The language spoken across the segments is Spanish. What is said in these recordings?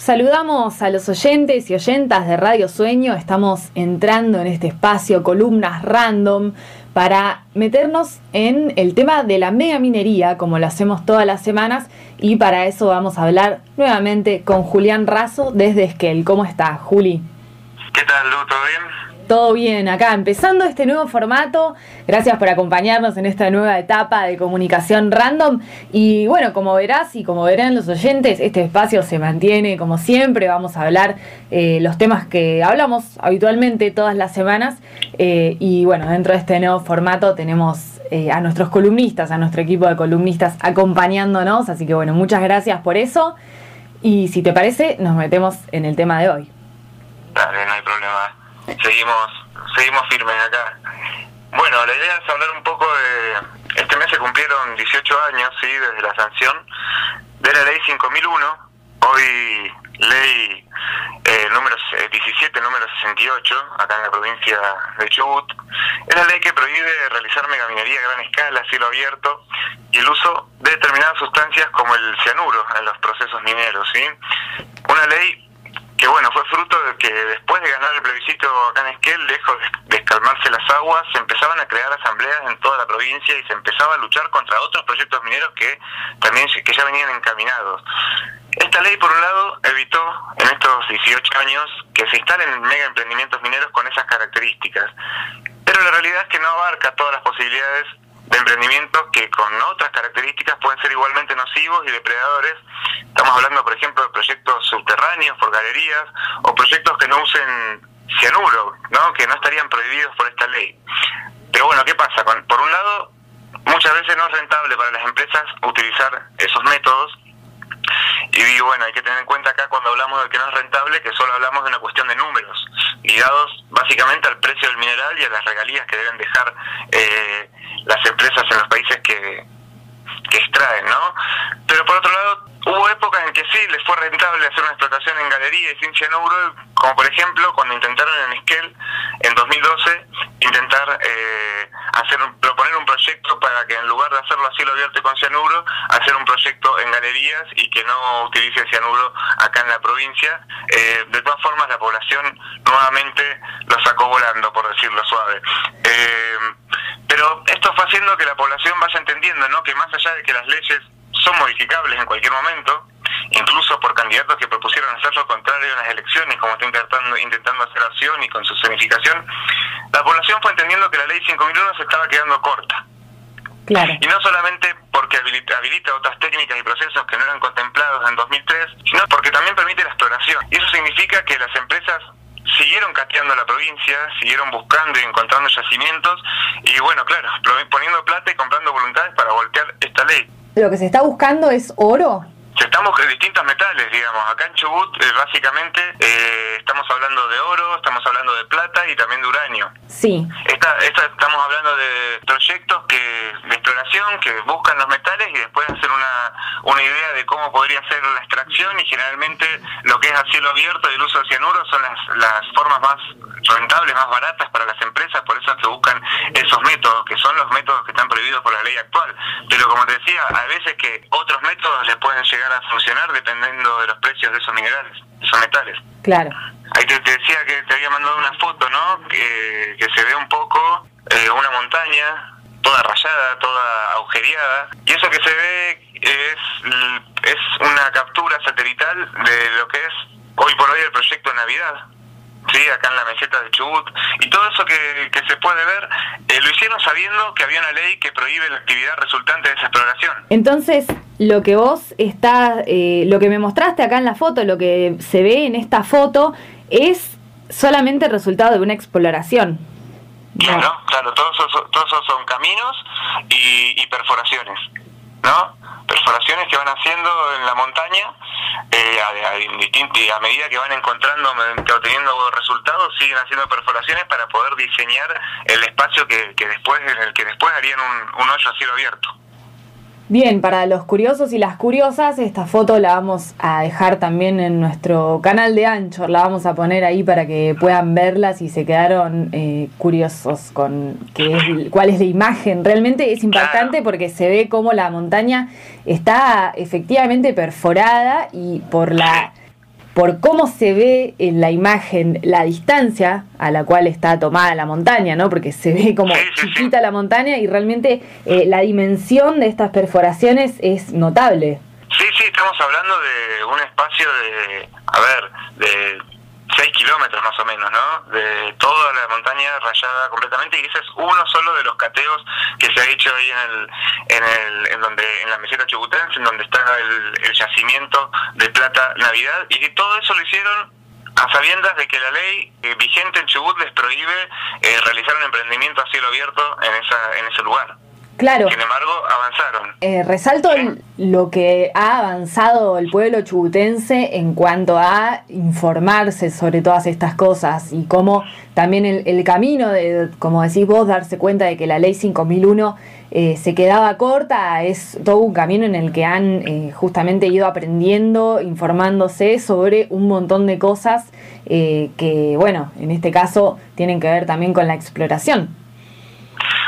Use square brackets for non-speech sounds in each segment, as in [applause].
Saludamos a los oyentes y oyentas de Radio Sueño. Estamos entrando en este espacio, columnas random, para meternos en el tema de la mega minería, como lo hacemos todas las semanas. Y para eso vamos a hablar nuevamente con Julián Razo desde Esquel. ¿Cómo está, Juli? ¿Qué tal? ¿Todo bien? Todo bien, acá empezando este nuevo formato. Gracias por acompañarnos en esta nueva etapa de comunicación random. Y bueno, como verás y como verán los oyentes, este espacio se mantiene como siempre. Vamos a hablar eh, los temas que hablamos habitualmente todas las semanas. Eh, y bueno, dentro de este nuevo formato tenemos eh, a nuestros columnistas, a nuestro equipo de columnistas acompañándonos. Así que bueno, muchas gracias por eso. Y si te parece, nos metemos en el tema de hoy. Dale, no hay seguimos seguimos firmes acá. Bueno, la idea es hablar un poco de... Este mes se cumplieron 18 años, sí, desde la sanción de la ley 5001, hoy ley eh, número 17, número 68, acá en la provincia de Chubut. Es la ley que prohíbe realizar megaminería a gran escala, cielo abierto, y el uso de determinadas sustancias como el cianuro en los procesos mineros, ¿sí? Una ley bueno, fue fruto de que después de ganar el plebiscito acá en Esquel, lejos de escalmarse las aguas, se empezaban a crear asambleas en toda la provincia y se empezaba a luchar contra otros proyectos mineros que también que ya venían encaminados. Esta ley, por un lado, evitó en estos 18 años que se instalen mega emprendimientos mineros con esas características. Pero la realidad es que no abarca todas las posibilidades de emprendimientos que con otras características pueden ser igualmente nocivos y depredadores. Estamos hablando, por ejemplo, de proyectos subterráneos por galerías o proyectos que no usen cianuro, ¿no? que no estarían prohibidos por esta ley. Pero bueno, ¿qué pasa? por un lado, muchas veces no es rentable para las empresas utilizar esos métodos y bueno, hay que tener en cuenta acá cuando hablamos de que no es rentable que solo hablamos de una cuestión de números, ligados básicamente al precio del mineral y a las regalías que deben dejar eh, las empresas en los países que, que extraen, ¿no? Pero por otro lado, hubo épocas en que sí les fue rentable hacer una explotación en galería y sin cianuro, como por ejemplo cuando intentaron en Esquel en 2012 intentar eh, hacer un para que en lugar de hacerlo a cielo abierto con cianuro, hacer un proyecto en galerías y que no utilice cianuro acá en la provincia. Eh, de todas formas, la población nuevamente lo sacó volando, por decirlo suave. Eh, pero esto fue haciendo que la población vaya entendiendo ¿no? que más allá de que las leyes son modificables en cualquier momento, incluso por candidatos que propusieron hacer lo contrario en las elecciones, como está intentando, intentando hacer acción y con su zonificación, la población fue entendiendo que la ley 5001 se estaba quedando corta. Y no solamente porque habilita, habilita, otras técnicas y procesos que no eran contemplados en 2003, sino porque también permite la exploración. Y eso significa que las empresas siguieron cateando la provincia, siguieron buscando y encontrando yacimientos y bueno, claro, poniendo plata y comprando voluntades para voltear esta ley. ¿Lo que se está buscando es oro? Estamos en distintos metales, digamos. Acá en Chubut, eh, básicamente, eh, estamos hablando de oro, estamos hablando de plata y también de uranio. Sí. Esta, estamos hablando de proyectos que de exploración que buscan los metales y después hacer una, una idea de cómo podría ser la extracción y generalmente lo que es a cielo abierto y el uso de cianuro son las, las formas más rentables, más baratas para las empresas, por eso es que buscan esos métodos, que son los métodos que están prohibidos por la ley actual. Pero como te decía, a veces que otros métodos les pueden llegar a funcionar dependiendo de los precios de esos minerales, de esos metales. Claro. Ahí te, decía que te había mandado una foto, ¿no? Que, que se ve un poco eh, una montaña toda rayada, toda agujereada, y eso que se ve es, es una captura satelital de lo que es hoy por hoy el proyecto Navidad, sí, acá en la meseta de Chubut, y todo eso que, que se puede ver, eh, lo hicieron sabiendo que había una ley que prohíbe la actividad resultante de esa exploración. Entonces, lo que vos está, eh, lo que me mostraste acá en la foto, lo que se ve en esta foto, es solamente el resultado de una exploración. Claro, claro, todos esos, todos son caminos y, y perforaciones, ¿no? Perforaciones que van haciendo en la montaña eh, a, a, medida que van encontrando, obteniendo resultados, siguen haciendo perforaciones para poder diseñar el espacio que, que después en el que después harían un, un hoyo a cielo abierto. Bien, para los curiosos y las curiosas, esta foto la vamos a dejar también en nuestro canal de Anchor, la vamos a poner ahí para que puedan verla si se quedaron eh, curiosos con qué es, cuál es la imagen. Realmente es impactante porque se ve cómo la montaña está efectivamente perforada y por la por cómo se ve en la imagen la distancia a la cual está tomada la montaña, ¿no? Porque se ve como chiquita la montaña y realmente eh, la dimensión de estas perforaciones es notable. Sí, sí, estamos hablando de un espacio de, a ver, de 6 kilómetros más o menos, ¿no? De toda la montaña rayada completamente y ese es uno solo de los cateos que se ha hecho ahí en el, en el, en donde, en la meseta chubutense, en donde está el, yacimiento de plata Navidad y todo eso lo hicieron a sabiendas de que la ley eh, vigente en Chubut les prohíbe eh, realizar un emprendimiento a cielo abierto en esa, en ese lugar. Claro. Sin embargo, avanzaron. Eh, resalto lo que ha avanzado el pueblo chubutense en cuanto a informarse sobre todas estas cosas y cómo también el, camino de, como decís vos, darse cuenta de que la ley 5001 eh, se quedaba corta, es todo un camino en el que han eh, justamente ido aprendiendo, informándose sobre un montón de cosas que, bueno, en este caso tienen que ver también con la exploración.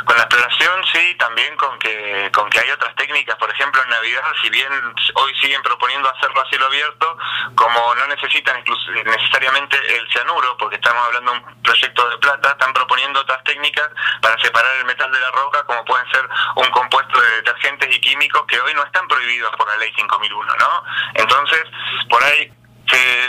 Con la exploración, sí, también con que, con que hay otras técnicas, por ejemplo en Navidad, si bien hoy siguen proponiendo hacerlo a cielo abierto, como no necesitan necesariamente el cianuro, porque estamos hablando de un proyecto de plata, están proponiendo otras técnicas para separar el metal de la roca, como pueden ser un compuesto de detergentes y químicos que hoy no están prohibidos por la ley 5001, ¿no? Entonces, por ahí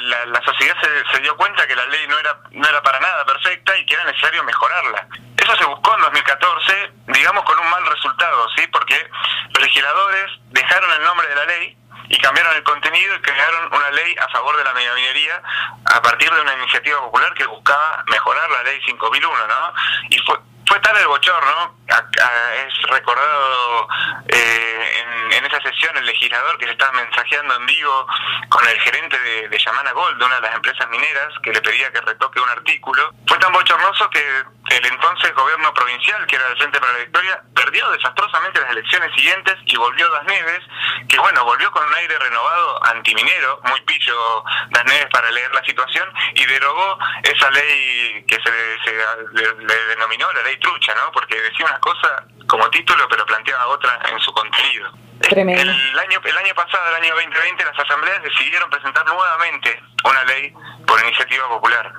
la, la, sociedad se, se, dio cuenta que la ley no era no era para nada perfecta y que era necesario mejorarla. Eso se buscó en 2014, digamos con un mal resultado, ¿sí? Porque los legisladores dejaron el nombre de la ley y cambiaron el contenido y crearon una ley a favor de la megaminería a partir de una iniciativa popular que buscaba mejorar la ley 5001, ¿no? Y fue fue tal el bochorno, es recordado eh, en, esa sesión el legislador que se estaba mensajeando en vivo con el gerente de, de Yamana Gold, de una de las empresas mineras, que le pedía que retoque un artículo. Fue tan bochornoso que el entonces gobierno provincial, que era el Frente para la Victoria, perdió desastrosamente las elecciones siguientes y volvió Das Neves, que bueno, volvió con un aire renovado antiminero, muy pillo Das Neves para leer la situación, y derogó esa ley que se, le denominó la ley trucha, ¿no? Porque decía una cosa como título, pero planteaba otra en su contenido. El año, el año pasado, el año 2020, las asambleas decidieron presentar nuevamente una ley por iniciativa popular.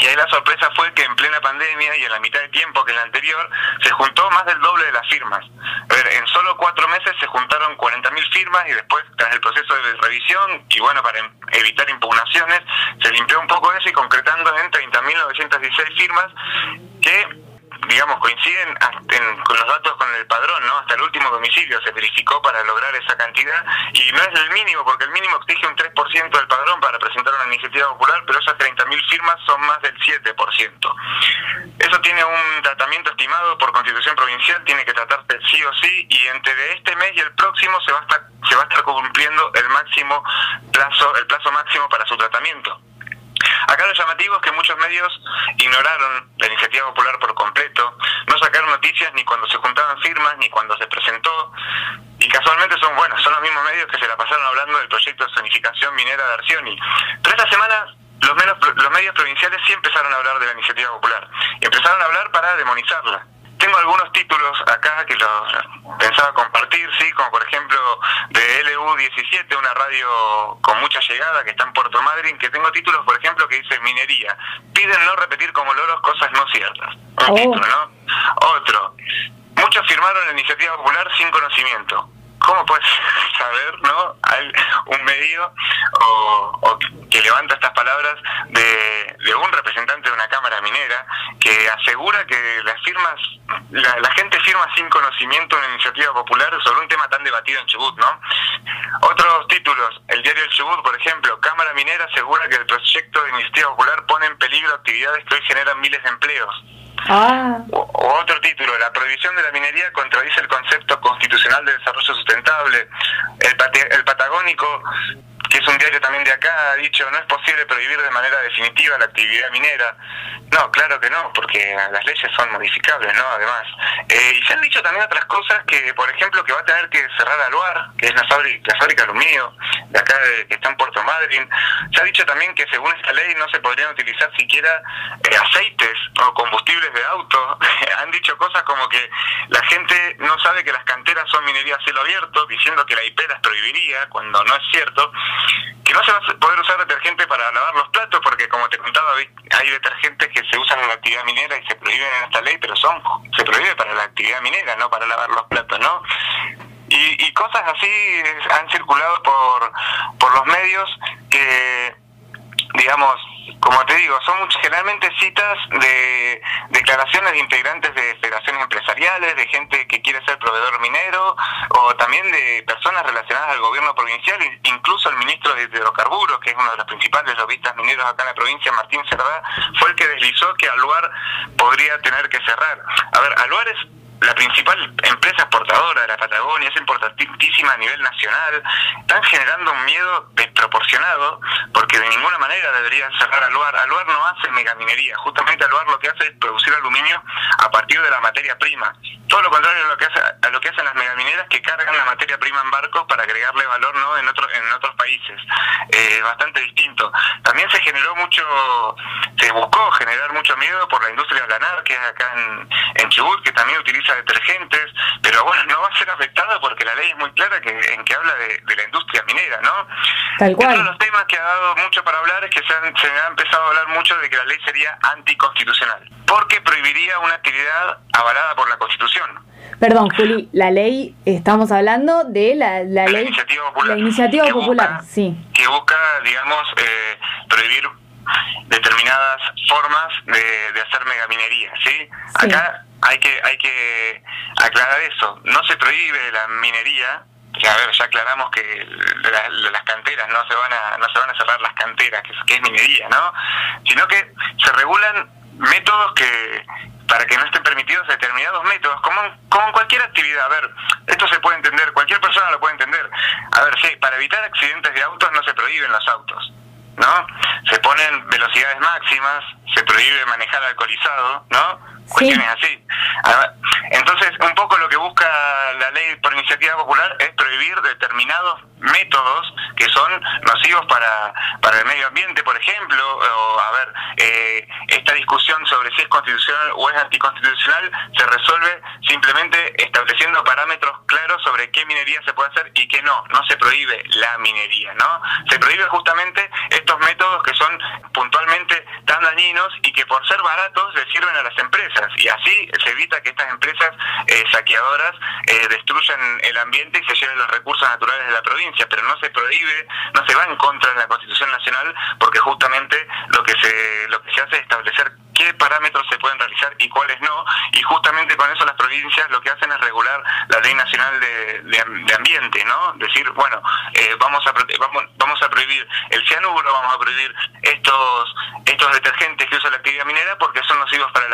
Y ahí la sorpresa fue que en plena pandemia y en la mitad de tiempo que en la anterior, se juntó más del doble de las firmas. A ver, en solo cuatro meses se juntaron 40.000 firmas y después, tras el proceso de revisión, y bueno, para evitar impugnaciones, se limpió un poco eso y concretando en 30.916 firmas que digamos, coinciden con los datos con el padrón, ¿no? Hasta el último domicilio se verificó para lograr esa cantidad y no es el mínimo, porque el mínimo exige un 3% del padrón para presentar una iniciativa popular, pero esas 30.000 firmas son más del 7%. Eso tiene un tratamiento estimado por Constitución Provincial, tiene que tratarse sí o sí y entre este mes y el próximo se va a estar, se va a estar cumpliendo el máximo plazo, el plazo máximo para su tratamiento. Acá lo llamativo es que muchos medios ignoraron la iniciativa popular por completo, no sacaron noticias ni cuando se juntaban firmas ni cuando se presentó, y casualmente son, buenos, son los mismos medios que se la pasaron hablando del proyecto de zonificación minera de Arcioni. Pero esta semana los, los medios provinciales sí empezaron a hablar de la iniciativa popular, empezaron a hablar para demonizarla tengo algunos títulos acá que los pensaba compartir, sí, como por ejemplo de LU17, una radio con mucha llegada que está en Puerto Madryn, que tengo títulos, por ejemplo, que dice minería. Piden no repetir como loros cosas no ciertas. Un oh. título, ¿no? Otro. Muchos firmaron la iniciativa popular sin conocimiento. ¿Cómo puedes saber, no? Hay un medio o, que levanta estas palabras de, un representante de una cámara minera que asegura que las firmas, la, gente firma sin conocimiento una iniciativa popular sobre un tema tan debatido en Chubut, ¿no? Otros títulos, el diario El Chubut, por ejemplo, Cámara Minera asegura que el proyecto de iniciativa popular pone en peligro actividades que hoy generan miles de empleos. Ah. O, otro título, la prohibición de la minería contradice el concepto constitucional de desarrollo sustentable. El, el Patagónico es un diario también de acá, ha dicho no es posible prohibir de manera definitiva la actividad minera. No, claro que no, porque las leyes son modificables, ¿no? Además. Eh, y se han dicho también otras cosas que, por ejemplo, que va a tener que cerrar Aluar, que es la fábrica, la fábrica de aluminio de acá que está en Puerto Madryn. Se ha dicho también que según esta ley no se podrían utilizar siquiera eh, aceites o combustibles de auto. [laughs] han dicho cosas como que la gente no sabe que las canteras son minería a cielo abierto, diciendo que la IP las prohibiría, cuando no es cierto. Que no se va a poder usar detergente para lavar los platos, porque como te contaba, hay detergentes que se usan en la actividad minera y se prohíben en esta ley, pero son se prohíbe para la actividad minera, no para lavar los platos, ¿no? Y, cosas así han circulado por, por los medios que, digamos, como te digo, son generalmente citas de declaraciones de integrantes de federaciones empresariales, de gente que quiere ser proveedor minero, o también de personas relacionadas al gobierno provincial, incluso el ministro de hidrocarburos, que es uno de los principales lobistas mineros acá en la provincia, Martín Cerdá, fue el que deslizó que Aluar podría tener que cerrar. A ver, Aluar es la principal empresa exportadora de la Patagonia, es importantísima a nivel nacional, están generando un miedo desproporcionado porque de ninguna manera deberían cerrar Aluar. Aluar no hace megaminería, justamente Aluar lo que hace es producir aluminio a partir de la materia prima. Todo lo contrario a lo que, hacen las megamineras que cargan la materia prima en barcos para agregarle valor no en, otro, en otros países. Eh, bastante distinto. También se generó mucho, se buscó generar mucho miedo por la industria lanar, que es acá en, en Chubut, que también utiliza detergentes, pero bueno, no va a ser afectada porque la ley es muy clara que, en que habla de, la industria minera, ¿no? Tal cual. Uno de los temas que ha dado mucho para hablar es que se, se ha empezado a hablar mucho de que la ley sería anticonstitucional, porque prohibiría una actividad avalada por la Constitución. Perdón, Juli, la ley, estamos hablando de la, la, ley. Iniciativa Popular. La Iniciativa Popular, sí. Que busca, digamos, eh, prohibir determinadas formas de, de hacer megaminería, ¿sí? sí. Acá hay que hay que aclarar eso. No se prohíbe la minería. a ver, ya aclaramos que las canteras no se van a no se van a cerrar las canteras, que, es minería, ¿no? Sino que se regulan métodos que para que no estén permitidos determinados métodos, como, como en cualquier actividad. A ver, esto se puede entender, cualquier persona lo puede entender. A ver, sí, para evitar accidentes de autos no se prohíben los autos, ¿no? Se ponen velocidades máximas, se prohíbe manejar alcoholizado, ¿no? Cuestiones así. Entonces, un poco lo que busca la ley por iniciativa popular es prohibir determinados métodos que son nocivos para, para el medio ambiente, por ejemplo, o a ver, eh, esta discusión sobre si es constitucional o es anticonstitucional se resuelve simplemente estableciendo parámetros claros sobre qué minería se puede hacer y qué no, no se prohíbe la minería, ¿no? Se prohíbe justamente estos métodos que son puntualmente tan dañinos y que por ser baratos le sirven a las y así se evita que estas empresas eh, saqueadoras eh, destruyan el ambiente y se lleven los recursos naturales de la provincia, pero no se prohíbe, no se va en contra de la Constitución Nacional porque justamente lo que se lo que se hace es establecer qué parámetros se pueden realizar y cuáles no, y justamente con eso las provincias lo que hacen es regular la ley nacional de, de, ambiente, ¿no? Decir, bueno, eh, vamos a vamos, vamos a prohibir el cianuro, vamos a prohibir estos estos detergentes que usa la actividad minera porque son nocivos para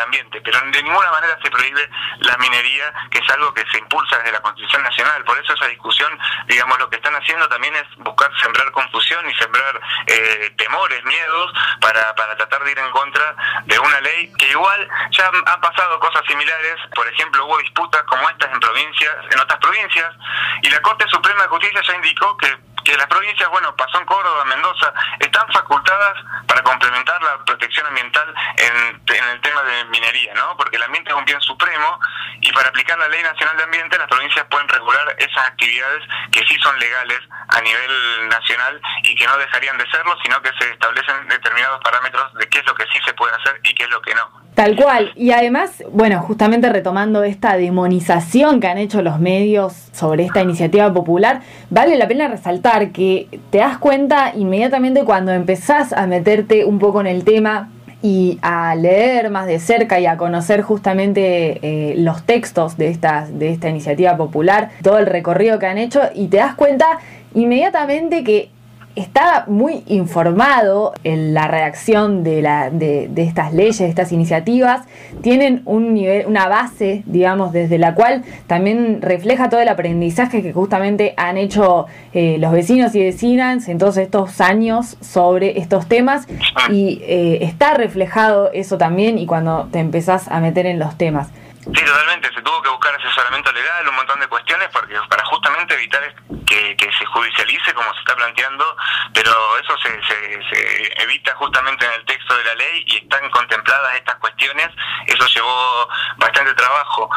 pero de ninguna manera se prohíbe la minería, que es algo que se impulsa desde la Constitución Nacional. Por eso esa discusión, digamos, lo que están haciendo también es buscar sembrar confusión y sembrar eh, temores, miedos, para, para tratar de ir en contra de una ley que igual ya han pasado cosas similares, por ejemplo hubo disputas como estas en provincias, en otras provincias, y la Corte Suprema de Justicia ya indicó que que las provincias, bueno, pasó en Córdoba, Mendoza, están facultadas para complementar la protección ambiental en, en, el tema de minería, ¿no? Porque el ambiente es un bien supremo y para aplicar la Ley Nacional de Ambiente las provincias pueden regular esas actividades que sí son legales a nivel nacional y que no dejarían de serlo, sino que se establecen determinados parámetros de qué es lo que sí se puede hacer y qué es lo que no. Tal cual. Y además, bueno, justamente retomando esta demonización que han hecho los medios sobre esta iniciativa popular, vale la pena resaltar que te das cuenta inmediatamente cuando empezás a meterte un poco en el tema y a leer más de cerca y a conocer justamente eh, los textos de de esta iniciativa popular, todo el recorrido que han hecho, y te das cuenta inmediatamente que está muy informado en la redacción de, la, de, de, estas leyes, de estas iniciativas, tienen un nivel, una base, digamos, desde la cual también refleja todo el aprendizaje que justamente han hecho eh, los vecinos y vecinas en todos estos años sobre estos temas. Y eh, está reflejado eso también y cuando te empezás a meter en los temas. Sí, totalmente. Se tuvo que buscar asesoramiento legal, un montón de cuestiones, porque para justamente evitar que, se judicialice como se está planteando, pero eso se, se, se, evita justamente en el texto de la ley y están contempladas estas cuestiones. Eso llevó bastante trabajo.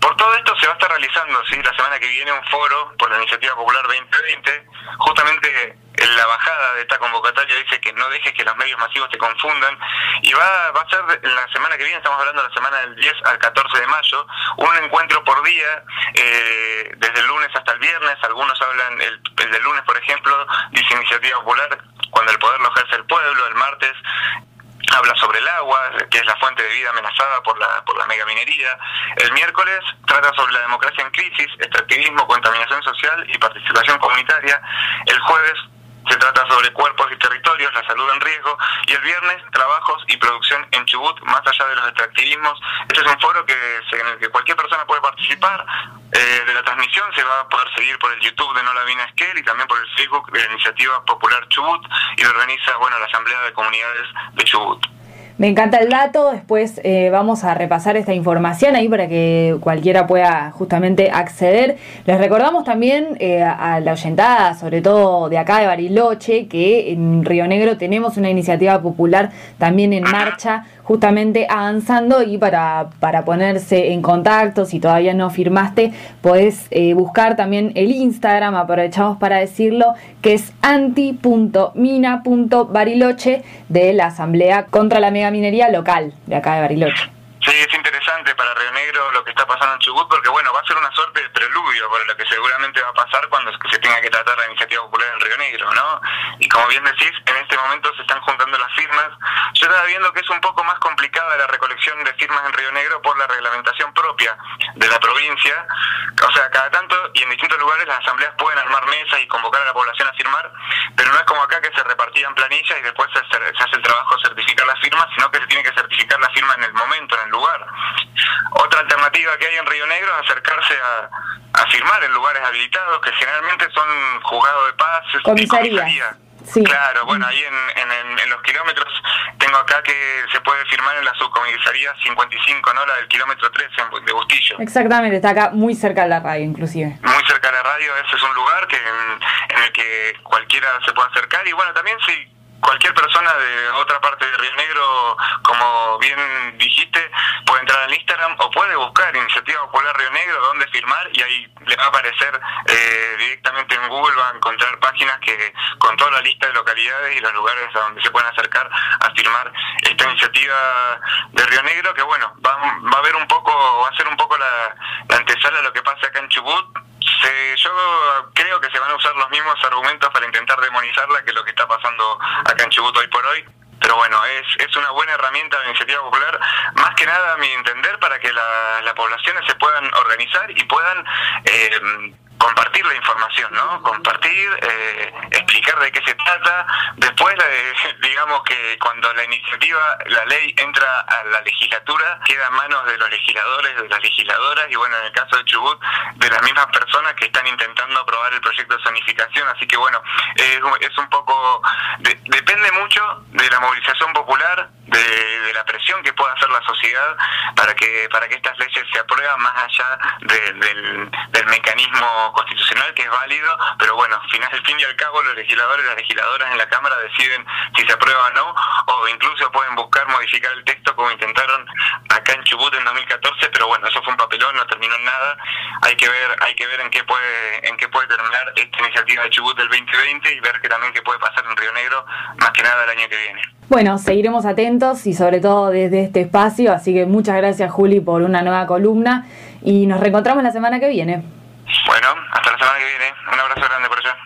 Por todo esto se va a estar realizando, sí, la semana que viene un foro por la Iniciativa Popular 2020, justamente la bajada de esta convocatoria dice que no dejes que los medios masivos te confundan y va, va a ser la semana que viene, estamos hablando de la semana del 10 al 14 de mayo, un encuentro por día, eh, desde el lunes hasta el viernes, algunos hablan, el, el del lunes por ejemplo, dice Iniciativa Popular, cuando el poder lo ejerce el pueblo, el martes habla sobre el agua, que es la fuente de vida amenazada por la, por la megaminería. El miércoles trata sobre la democracia en crisis, extractivismo, contaminación social y participación comunitaria. El jueves se trata sobre cuerpos y territorios, la salud en riesgo. Y el viernes, trabajos y producción en Chubut, más allá de los extractivismos. Este es un foro que, en el que cualquier persona puede participar. Eh, de la transmisión se va a poder seguir por el YouTube de No La Vina Esquel y también por el Facebook de la Iniciativa Popular Chubut y lo organiza bueno la Asamblea de Comunidades de Chubut. Me encanta el dato, después eh, vamos a repasar esta información ahí para que cualquiera pueda justamente acceder. Les recordamos también eh, a la oyentada, sobre todo de acá de Bariloche, que en Río Negro tenemos una iniciativa popular también en marcha justamente avanzando y para, para ponerse en contacto, si todavía no firmaste, podés eh, buscar también el Instagram, aprovechamos para decirlo, que es anti.mina.bariloche de la Asamblea contra la Megaminería Local de acá de Bariloche. Sí, es interesante para Río Negro lo que está pasando en Chubut, porque bueno, va a ser una suerte de preludio para lo que seguramente va a pasar cuando se tenga que tratar la iniciativa popular en Río Negro, ¿no? Y como bien decís, en este momento se están juntando las firmas. Yo estaba viendo que es un poco más complicada la recolección de firmas en Río Negro por la reglamentación propia de la provincia. O sea, cada tanto y en distintos lugares las asambleas pueden armar mesas y convocar a la población a firmar, pero no es como acá que se repartían planillas y después se, hace el trabajo de certificar las firmas, sino que se tiene que certificar la firma en el momento, en el lugar. Otra alternativa que hay en Río Negro es acercarse a, a firmar en lugares habilitados, que generalmente son juzgados de paz, comisaría. Sí. Claro, bueno, ahí en, en, los kilómetros tengo acá que se puede firmar en la subcomisaría 55, ¿no? La del kilómetro 13 de Bustillo. Exactamente, está acá muy cerca de la radio inclusive. Muy cerca de la radio, ese es un lugar que en, en el que cualquiera se puede acercar y bueno, también si cualquier persona de otra parte de Río Negro, como bien dijiste, puede entrar al Instagram o puede buscar Iniciativa Popular Río Negro donde firmar y ahí le va a aparecer eh, directamente en Google, va a encontrar páginas que con toda la lista de localidades y los lugares a donde se pueden acercar a firmar esta iniciativa de Río Negro, que bueno, va, va a ver un poco, va a ser un poco la, la antesala de lo que pasa acá en Chubut, yo creo que se van a usar los mismos argumentos para intentar demonizarla que lo que está pasando acá en Chubut hoy por hoy. Pero bueno, es, es una buena herramienta de iniciativa popular, más que nada a mi entender, para que las poblaciones se puedan organizar y puedan eh, compartir la información, ¿no? Compartir, eh, explicar de qué se trata. Después, eh, [laughs] digamos que cuando la iniciativa, la ley entra a la legislatura, queda en manos de los legisladores, de las legisladoras y bueno, en el caso de Chubut, de las mismas personas que están intentando aprobar el proyecto de zonificación. Así que bueno, es un poco, depende mucho de la movilización popular, de, la presión que pueda hacer la sociedad para que para que estas leyes se aprueben más allá del, del mecanismo constitucional que es válido, pero bueno, final, al fin y al cabo los legisladores y las legisladoras en la Cámara deciden si se aprueba o no, o incluso pueden buscar modificar el texto como intentaron acá en Chubut en 2014, pero bueno, eso fue un papelón, no terminó en nada. Hay que ver, hay que ver en qué puede, en qué puede terminar esta iniciativa de Chubut del 2020 y ver que también qué puede pasar en Río Negro, más que nada el año que viene. Bueno, seguiremos atentos y sobre todo desde este espacio, así que muchas gracias Juli por una nueva columna y nos reencontramos la semana que viene. Bueno, hasta la semana que viene. Un abrazo grande por allá.